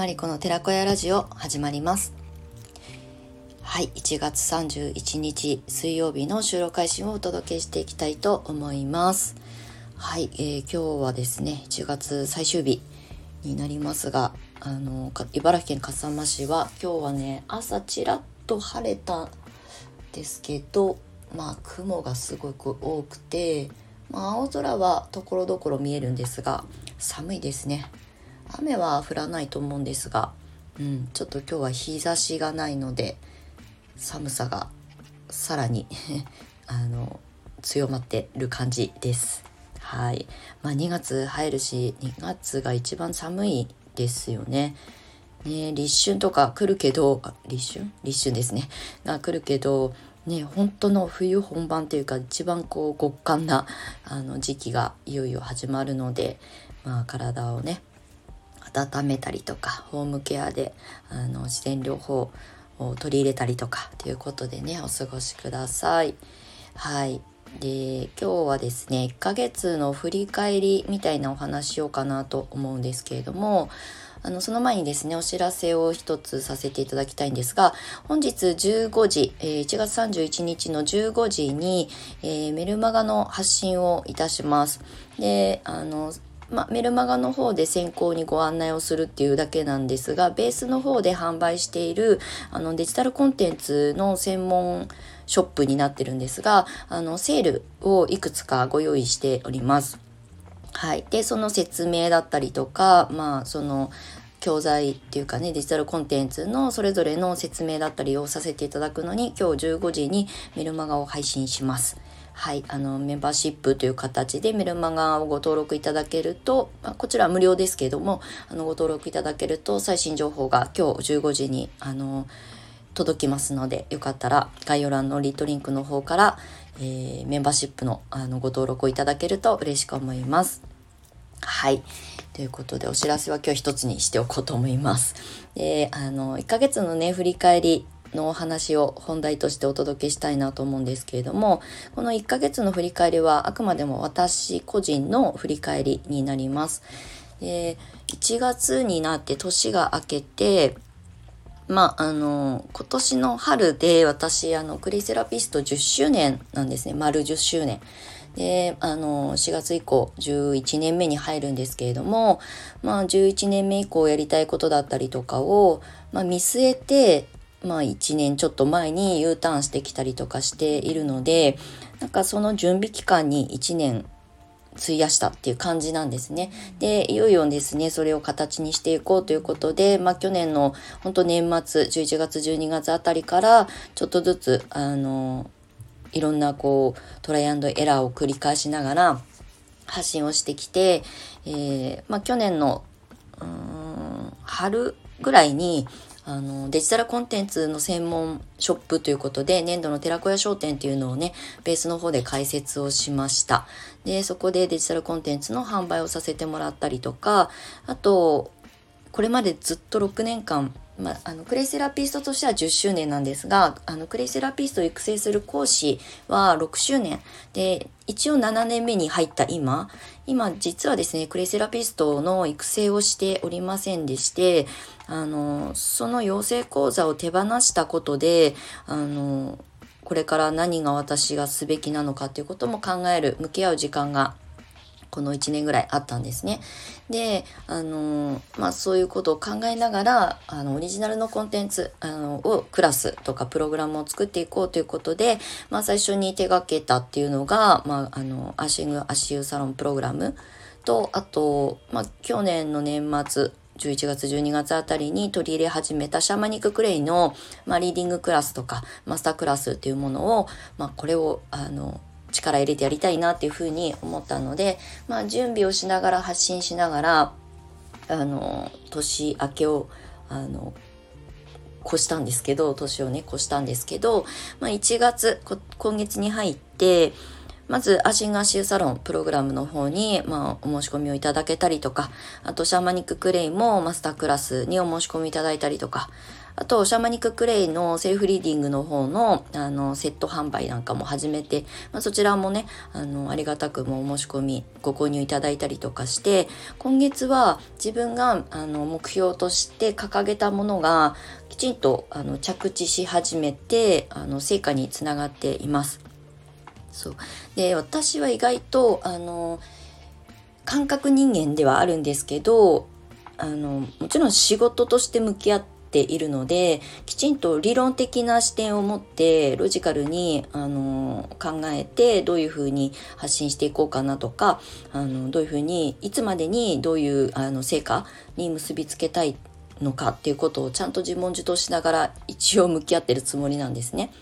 マリコの寺子屋ラジオ始まります。はい1月31日水曜日の収録配信をお届けしていきたいと思います。はい、えー、今日はですね1月最終日になりますがあの茨城県笠間市は今日はね朝ちらっと晴れたんですけどまあ雲がすごく多くて、まあ、青空はところどころ見えるんですが寒いですね。雨は降らないと思うんですが、うん、ちょっと今日は日差しがないので寒さがさらに あの強まってる感じです。はい。まあ2月入るし、2月が一番寒いですよね。ね立春とか来るけど、立春？立春ですね。が来るけど、ね、本当の冬本番というか一番こう極寒なあの時期がいよいよ始まるので、まあ、体をね温めたりとかホームケアであの自然療法を取り入れたりとかということでねお過ごしください。はいで今日はですね1ヶ月の振り返りみたいなお話しようかなと思うんですけれどもあのその前にですねお知らせを一つさせていただきたいんですが本日15時、えー、1月31日の15時に、えー、メルマガの発信をいたします。であのまメルマガの方で先行にご案内をするっていうだけなんですが、ベースの方で販売しているあのデジタルコンテンツの専門ショップになってるんですが、あのセールをいくつかご用意しております。はい。で、その説明だったりとか、まあ、その、教材っていうかね、デジタルコンテンツのそれぞれの説明だったりをさせていただくのに、今日15時にメルマガを配信します。はい、あのメンバーシップという形でメルマガをご登録いただけると、まあ、こちらは無料ですけれどもあのご登録いただけると最新情報が今日15時にあの届きますのでよかったら概要欄のリットリンクの方から、えー、メンバーシップのあのご登録をいただけると嬉しく思います。はい。ということで、お知らせは今日一つにしておこうと思います。で、あの、1ヶ月のね、振り返りのお話を本題としてお届けしたいなと思うんですけれども、この1ヶ月の振り返りはあくまでも私個人の振り返りになります。で1月になって年が明けて、まあ、あの、今年の春で私、あの、クリセラピスト10周年なんですね。丸10周年。で、あの、4月以降、11年目に入るんですけれども、まあ、11年目以降やりたいことだったりとかを、まあ、見据えて、まあ1年ちょっと前に U ターンしてきたりとかしているので、なんかその準備期間に1年費やしたっていう感じなんですね。で、いよいよですね、それを形にしていこうということで、まあ去年の本当年末、11月、12月あたりから、ちょっとずつ、あの、いろんなこう、トライアンドエラーを繰り返しながら発信をしてきて、えー、まあ去年の、うん、春ぐらいに、あのデジタルコンテンツの専門ショップということで年度の寺子屋商店っていうのをねベースの方で解説をしました。でそこでデジタルコンテンツの販売をさせてもらったりとかあとこれまでずっと6年間まあ、のクレイセラピストとしては10周年なんですがあのクレイセラピストを育成する講師は6周年。で一応7年目に入った今。今実はですねクレイセラピストの育成をしておりませんでしてあのその養成講座を手放したことであのこれから何が私がすべきなのかということも考える向き合う時間がこの1年ぐらいあったんですね。で、あのまあそういうことを考えながら、あの、オリジナルのコンテンツ、あの、を、クラスとかプログラムを作っていこうということで、まあ最初に手掛けたっていうのが、まあ、あの、アシング足湯サロンプログラムと、あと、まあ去年の年末、11月12月あたりに取り入れ始めたシャーマニッククレイの、まあ、リーディングクラスとかマスタークラスっていうものを、まあ、これをあの力入れてやりたいなっていうふうに思ったので、まあ、準備をしながら発信しながらあの年明けをあの越したんですけど年をね越したんですけど、まあ、1月今月に入ってまず、アシンガーシューサロンプログラムの方に、まあ、お申し込みをいただけたりとか、あと、シャーマニッククレイもマスタークラスにお申し込みいただいたりとか、あと、シャーマニッククレイのセルフリーディングの方の、あの、セット販売なんかも始めて、まあ、そちらもね、あの、ありがたくもお申し込み、ご購入いただいたりとかして、今月は自分が、あの、目標として掲げたものが、きちんと、あの、着地し始めて、あの、成果につながっています。そう。で、私は意外と、あの、感覚人間ではあるんですけどあのもちろん仕事として向き合ってているのできちんと理論的な視点を持ってロジカルにあの考えてどういうふうに発信していこうかなとかあのどういうふうにいつまでにどういうあの成果に結びつけたいのかっていうことをちゃんと自問自答しながら一応向き合ってるつもりなんですね。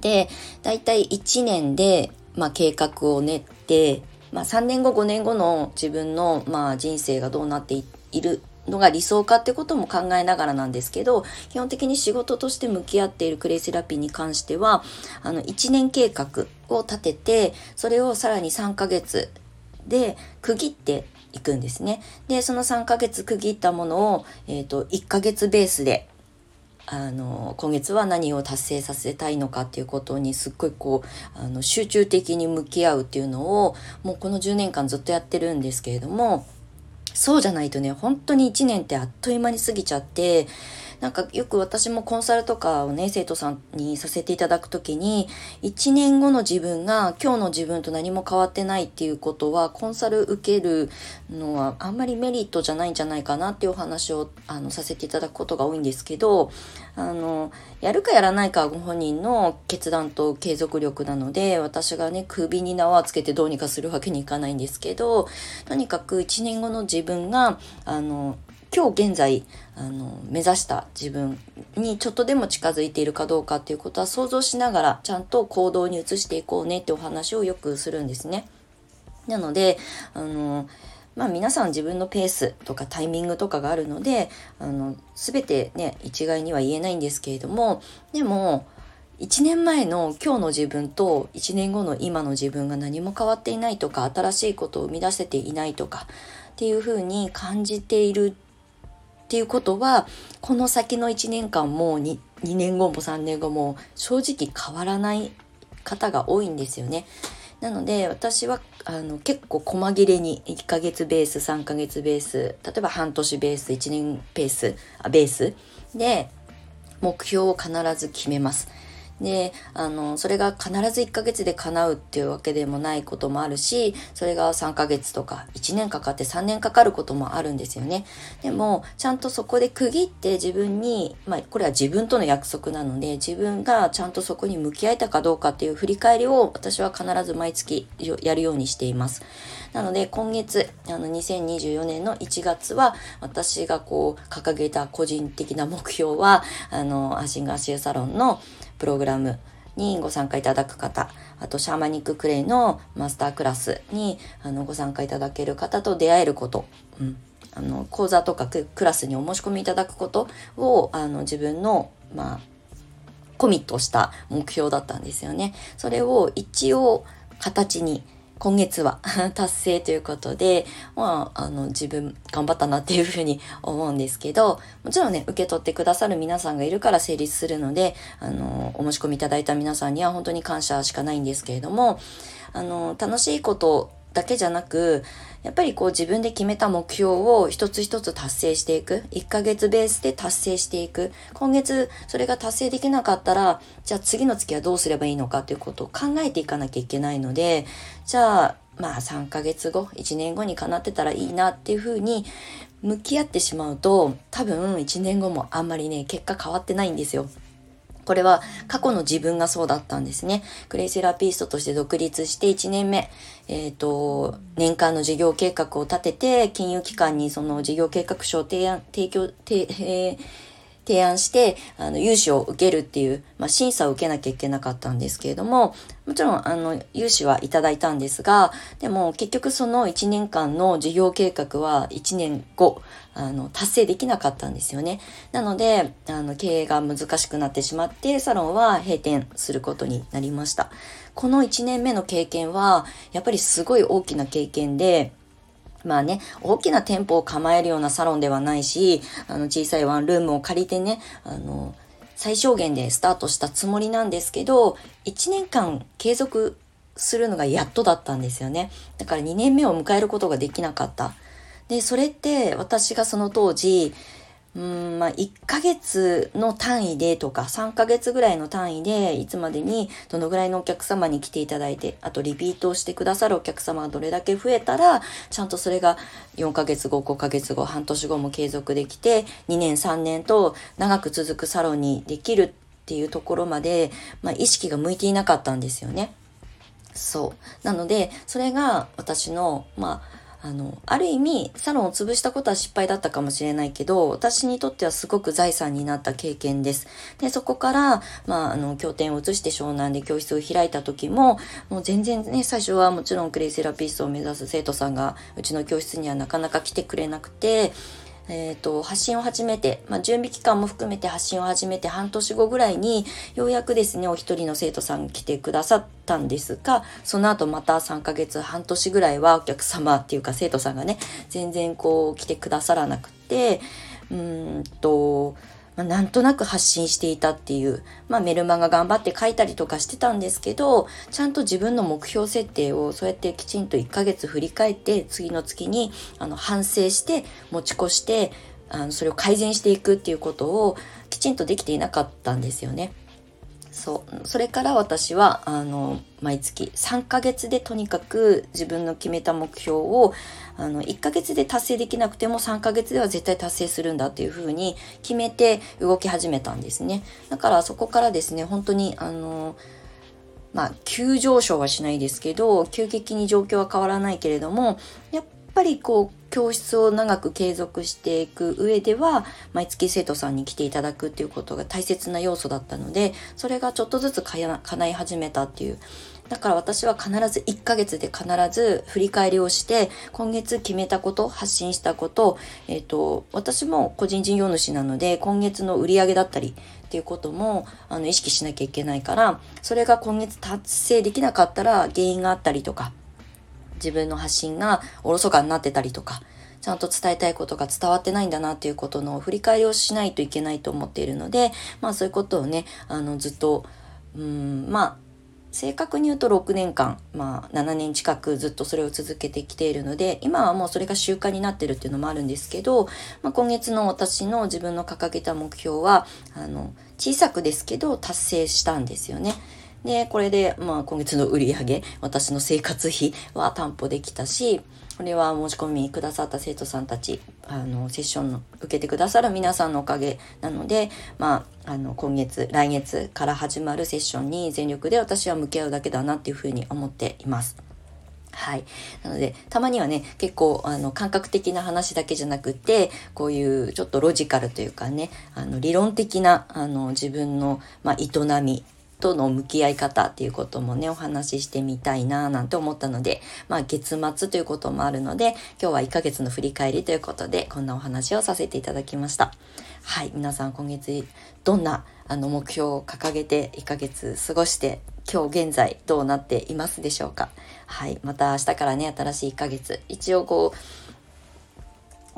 で大体1年で、まあ、計画を練ってまあ、3年後5年後の自分の、まあ、人生がどうなっているのが理想かってことも考えながらなんですけど基本的に仕事として向き合っているクレイセラピーに関してはあの1年計画を立ててそれをさらに3ヶ月で区切っていくんですね。でその3ヶ月区切ったものを、えーと1ヶ月ベースであの今月は何を達成させたいのかっていうことにすっごいこうあの集中的に向き合うっていうのをもうこの10年間ずっとやってるんですけれどもそうじゃないとね本当に1年ってあっという間に過ぎちゃってなんかよく私もコンサルとかをね、生徒さんにさせていただくときに、1年後の自分が今日の自分と何も変わってないっていうことは、コンサル受けるのはあんまりメリットじゃないんじゃないかなっていうお話をあのさせていただくことが多いんですけど、あの、やるかやらないかはご本人の決断と継続力なので、私がね、首に縄をつけてどうにかするわけにいかないんですけど、とにかく1年後の自分が、あの、今日現在あの目指した自分にちょっとでも近づいているかどうかっていうことは想像しながらちゃんと行動に移していこうねってお話をよくするんですね。なのであのまあ皆さん自分のペースとかタイミングとかがあるのであの全てね一概には言えないんですけれどもでも1年前の今日の自分と1年後の今の自分が何も変わっていないとか新しいことを生み出せていないとかっていうふうに感じているっていうことはこの先の1年間も 2, 2年後も3年後も正直変わらない方が多いんですよね。なので私はあの結構細切れに1ヶ月ベース3ヶ月ベース例えば半年ベース1年ペースあベースで目標を必ず決めます。で、あの、それが必ず1ヶ月で叶うっていうわけでもないこともあるし、それが3ヶ月とか1年かかって3年かかることもあるんですよね。でも、ちゃんとそこで区切って自分に、まあ、これは自分との約束なので、自分がちゃんとそこに向き合えたかどうかっていう振り返りを私は必ず毎月やるようにしています。なので、今月、あの、2024年の1月は、私がこう、掲げた個人的な目標は、あの、アシンガーシューサロンのプログラムにご参加いただく方、あとシャーマニッククレイのマスタークラスにあのご参加いただける方と出会えること、うん、あの講座とかクラスにお申し込みいただくことをあの自分の、まあ、コミットした目標だったんですよね。それを一応形に今月は 達成ということで、まあ、あの、自分頑張ったなっていうふうに思うんですけど、もちろんね、受け取ってくださる皆さんがいるから成立するので、あの、お申し込みいただいた皆さんには本当に感謝しかないんですけれども、あの、楽しいことだけじゃなく、やっぱりこう自分で決めた目標を一つ一つ達成していく。1ヶ月ベースで達成していく。今月それが達成できなかったら、じゃあ次の月はどうすればいいのかということを考えていかなきゃいけないので、じゃあまあ3ヶ月後、1年後に叶ってたらいいなっていうふうに向き合ってしまうと、多分1年後もあんまりね、結果変わってないんですよ。これは過去の自分がそうだったんですね。クレイセラピストとして独立して1年目、えっ、ー、と、年間の事業計画を立てて、金融機関にその事業計画書を提案、提供、提、えー提案して、あの、融資を受けるっていう、まあ、審査を受けなきゃいけなかったんですけれども、もちろん、あの、融資はいただいたんですが、でも結局その1年間の事業計画は1年後、あの、達成できなかったんですよね。なので、あの、経営が難しくなってしまって、サロンは閉店することになりました。この1年目の経験は、やっぱりすごい大きな経験で、まあね、大きな店舗を構えるようなサロンではないし、あの小さいワンルームを借りてね、あの、最小限でスタートしたつもりなんですけど、1年間継続するのがやっとだったんですよね。だから2年目を迎えることができなかった。で、それって私がその当時、うん、まあ、1ヶ月の単位でとか、3ヶ月ぐらいの単位で、いつまでにどのぐらいのお客様に来ていただいて、あとリピートをしてくださるお客様がどれだけ増えたら、ちゃんとそれが4ヶ月後、5ヶ月後、半年後も継続できて、2年、3年と長く続くサロンにできるっていうところまで、まあ、意識が向いていなかったんですよね。そう。なので、それが私の、まあ、あの、ある意味、サロンを潰したことは失敗だったかもしれないけど、私にとってはすごく財産になった経験です。で、そこから、まあ、あの、拠点を移して湘南で教室を開いた時も、もう全然ね、最初はもちろんクレイセラピストを目指す生徒さんが、うちの教室にはなかなか来てくれなくて、えっ、ー、と、発信を始めて、まあ、準備期間も含めて発信を始めて半年後ぐらいに、ようやくですね、お一人の生徒さんが来てくださったんですが、その後また3ヶ月、半年ぐらいはお客様っていうか生徒さんがね、全然こう来てくださらなくて、うんと、まあ、なんとなく発信していたっていう、まあ、メルマガ頑張って書いたりとかしてたんですけど、ちゃんと自分の目標設定をそうやってきちんと1ヶ月振り返って、次の月にあの反省して持ち越して、あのそれを改善していくっていうことをきちんとできていなかったんですよね。そう。それから私はあの毎月3ヶ月でとにかく自分の決めた目標をあの1ヶ月で達成できなくても3ヶ月では絶対達成するんだっていうふうに決めて動き始めたんですね。だからそこからですね本当にあのまあ急上昇はしないですけど急激に状況は変わらないけれどもやっぱりこう教室を長く継続していく上では毎月生徒さんに来ていただくっていうことが大切な要素だったのでそれがちょっとずつ叶い始めたっていう。だから私は必ず1ヶ月で必ず振り返りをして今月決めたこと発信したことえっ、ー、と私も個人事業主なので今月の売り上げだったりっていうこともあの意識しなきゃいけないからそれが今月達成できなかったら原因があったりとか自分の発信がおろそかになってたりとか、ちゃんと伝えたいことが伝わってないんだなっていうことの振り返りをしないといけないと思っているので、まあそういうことをね、あのずっと、うん、まあ正確に言うと6年間、まあ7年近くずっとそれを続けてきているので、今はもうそれが習慣になってるっていうのもあるんですけど、まあ、今月の私の自分の掲げた目標は、あの、小さくですけど達成したんですよね。で、これで、まあ、今月の売り上げ、私の生活費は担保できたし、これは申し込みくださった生徒さんたち、あの、セッションの受けてくださる皆さんのおかげなので、まあ、あの、今月、来月から始まるセッションに全力で私は向き合うだけだなっていうふうに思っています。はい。なので、たまにはね、結構、あの、感覚的な話だけじゃなくて、こういうちょっとロジカルというかね、あの、理論的な、あの、自分の、まあ、営みとの向き合い方っていうこともね、お話ししてみたいななんて思ったので、まあ月末ということもあるので、今日は1ヶ月の振り返りということで、こんなお話をさせていただきました。はい、皆さん今月どんなあの目標を掲げて1ヶ月過ごして、今日現在どうなっていますでしょうか。はい、また明日からね、新しい1ヶ月、一応こう、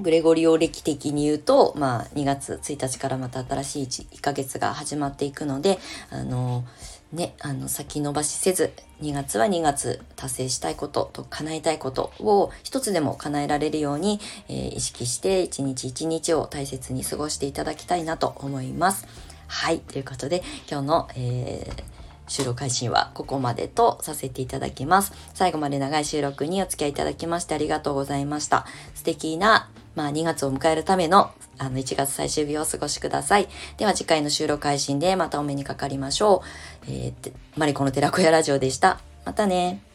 グレゴリオ歴的に言うと、まあ、2月1日からまた新しい 1, 1ヶ月が始まっていくので、あの、ね、あの、先延ばしせず、2月は2月達成したいことと叶えたいことを一つでも叶えられるように、えー、意識して一日一日を大切に過ごしていただきたいなと思います。はい、ということで今日の、えー収録配信はここまでとさせていただきます。最後まで長い収録にお付き合いいただきましてありがとうございました。素敵なまあ、2月を迎えるためのあの1月最終日をお過ごしください。では次回の収録配信でまたお目にかかりましょう。えー、マリコの寺子屋ラジオでした。またね。